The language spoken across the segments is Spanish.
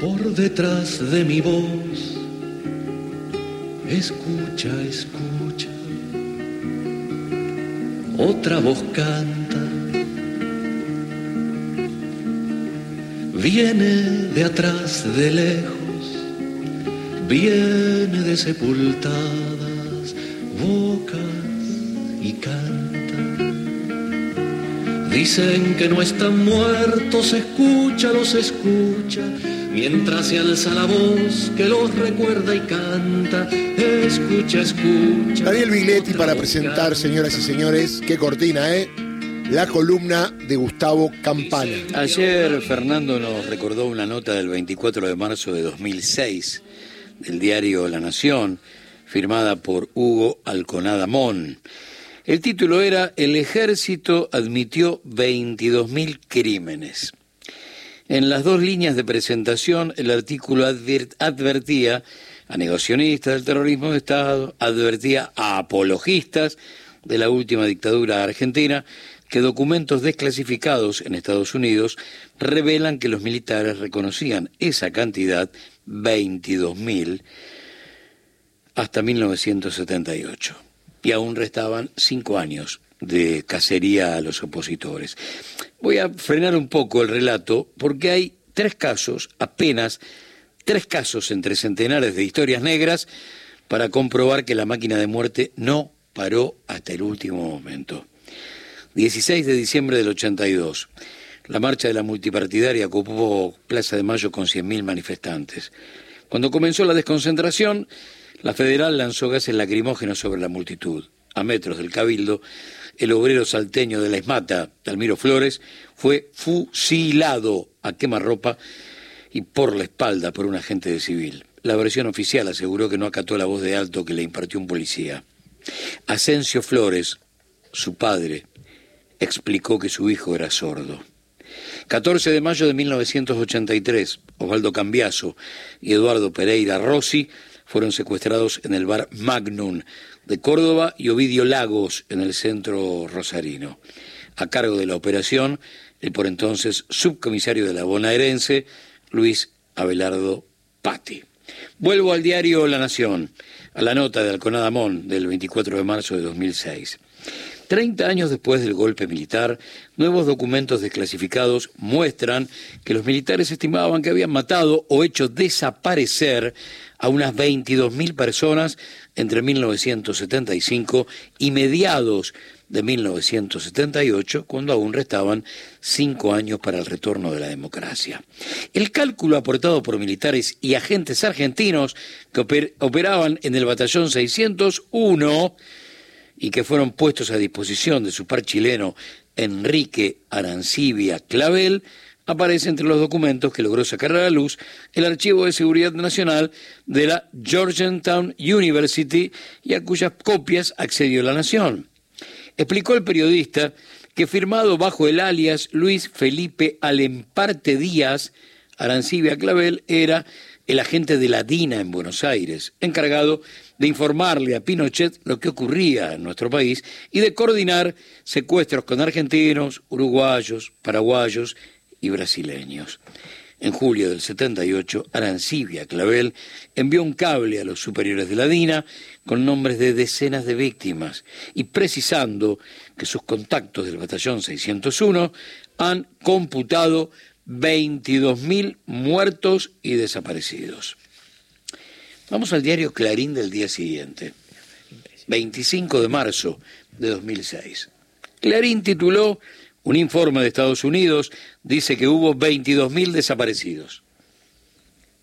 por detrás de mi voz. Escucha, escucha. Otra voz canta. Viene de atrás, de lejos, viene de sepultadas bocas y canta. Dicen que no están muertos, escucha, los escucha mientras se alza la voz que los recuerda y canta. Escucha, escucha. Daniel Bigletti para presentar, señoras y señores, qué cortina, ¿eh? La columna de Gustavo Campana. Ayer Fernando nos recordó una nota del 24 de marzo de 2006 del diario La Nación, firmada por Hugo Alconada Mon. El título era El ejército admitió 22.000 crímenes. En las dos líneas de presentación, el artículo advertía a negacionistas del terrorismo de Estado, advertía a apologistas de la última dictadura argentina que documentos desclasificados en Estados Unidos revelan que los militares reconocían esa cantidad, 22.000, hasta 1978. Y aún restaban cinco años de cacería a los opositores. Voy a frenar un poco el relato porque hay tres casos, apenas tres casos entre centenares de historias negras para comprobar que la máquina de muerte no paró hasta el último momento. 16 de diciembre del 82. La marcha de la multipartidaria ocupó Plaza de Mayo con 100.000 manifestantes. Cuando comenzó la desconcentración, la federal lanzó gases lacrimógenos sobre la multitud. A metros del cabildo, el obrero salteño de la Esmata, Dalmiro Flores, fue fusilado a quemarropa y por la espalda por un agente de civil. La versión oficial aseguró que no acató la voz de alto que le impartió un policía. Asensio Flores, su padre, explicó que su hijo era sordo. 14 de mayo de 1983, Osvaldo Cambiaso y Eduardo Pereira Rossi fueron secuestrados en el bar Magnum de Córdoba y Ovidio Lagos en el centro rosarino. A cargo de la operación, el por entonces subcomisario de la bonaerense, Luis Abelardo Patti. Vuelvo al diario La Nación, a la nota de Alconada Mon del 24 de marzo de 2006. Treinta años después del golpe militar, nuevos documentos desclasificados muestran que los militares estimaban que habían matado o hecho desaparecer a unas 22.000 personas entre 1975 y mediados de 1978, cuando aún restaban cinco años para el retorno de la democracia. El cálculo aportado por militares y agentes argentinos que operaban en el batallón 601 y que fueron puestos a disposición de su par chileno Enrique Arancibia Clavel, aparece entre los documentos que logró sacar a la luz el Archivo de Seguridad Nacional de la Georgetown University y a cuyas copias accedió la Nación. Explicó el periodista que firmado bajo el alias Luis Felipe Alemparte Díaz, Arancibia Clavel era el agente de la DINA en Buenos Aires, encargado de informarle a Pinochet lo que ocurría en nuestro país y de coordinar secuestros con argentinos, uruguayos, paraguayos y brasileños. En julio del 78, Arancibia Clavel envió un cable a los superiores de la DINA con nombres de decenas de víctimas y precisando que sus contactos del batallón 601 han computado 22.000 muertos y desaparecidos. Vamos al diario Clarín del día siguiente, 25 de marzo de 2006. Clarín tituló un informe de Estados Unidos, dice que hubo 22.000 desaparecidos.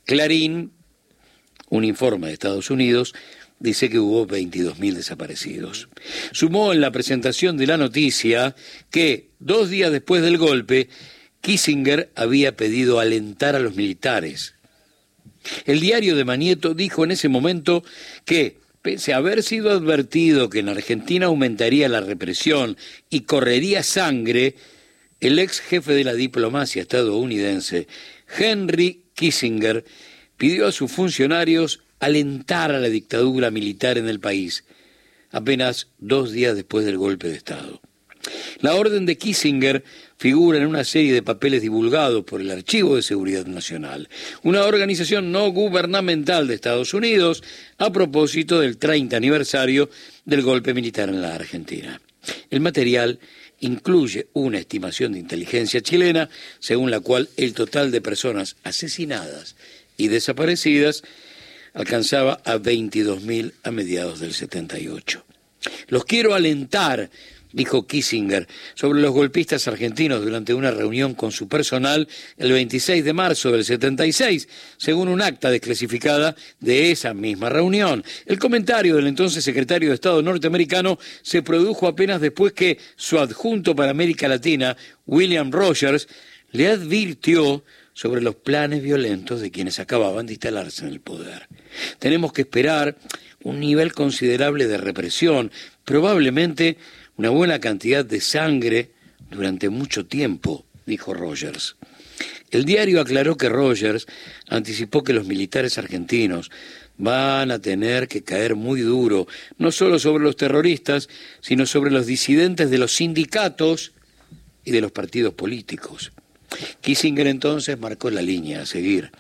Clarín, un informe de Estados Unidos, dice que hubo 22.000 desaparecidos. Sumó en la presentación de la noticia que dos días después del golpe, Kissinger había pedido alentar a los militares el diario de Manieto dijo en ese momento que, pese a haber sido advertido que en Argentina aumentaría la represión y correría sangre, el ex jefe de la diplomacia estadounidense, Henry Kissinger, pidió a sus funcionarios alentar a la dictadura militar en el país, apenas dos días después del golpe de Estado. La orden de Kissinger figura en una serie de papeles divulgados por el Archivo de Seguridad Nacional, una organización no gubernamental de Estados Unidos, a propósito del 30 aniversario del golpe militar en la Argentina. El material incluye una estimación de inteligencia chilena según la cual el total de personas asesinadas y desaparecidas alcanzaba a 22.000 a mediados del 78. Los quiero alentar dijo Kissinger sobre los golpistas argentinos durante una reunión con su personal el 26 de marzo del 76, según un acta desclasificada de esa misma reunión. El comentario del entonces secretario de Estado norteamericano se produjo apenas después que su adjunto para América Latina, William Rogers, le advirtió sobre los planes violentos de quienes acababan de instalarse en el poder. Tenemos que esperar un nivel considerable de represión, probablemente una buena cantidad de sangre durante mucho tiempo, dijo Rogers. El diario aclaró que Rogers anticipó que los militares argentinos van a tener que caer muy duro, no solo sobre los terroristas, sino sobre los disidentes de los sindicatos y de los partidos políticos. Kissinger entonces marcó la línea a seguir.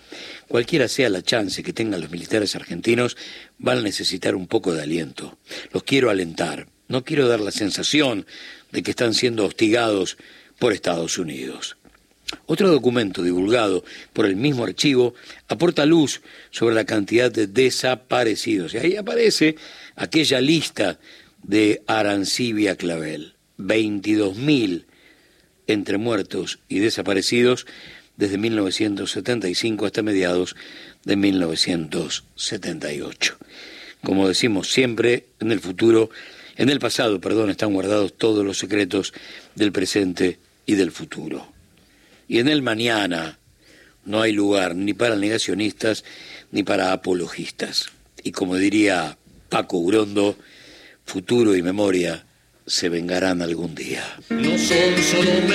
Cualquiera sea la chance que tengan los militares argentinos, van a necesitar un poco de aliento. Los quiero alentar. No quiero dar la sensación de que están siendo hostigados por Estados Unidos. Otro documento divulgado por el mismo archivo aporta luz sobre la cantidad de desaparecidos. Y ahí aparece aquella lista de Arancibia Clavel. 22.000 entre muertos y desaparecidos desde 1975 hasta mediados de 1978. Como decimos siempre, en el futuro en el pasado, perdón, están guardados todos los secretos del presente y del futuro. Y en el mañana no hay lugar ni para negacionistas ni para apologistas. Y como diría Paco Urondo, futuro y memoria se vengarán algún día. No son solo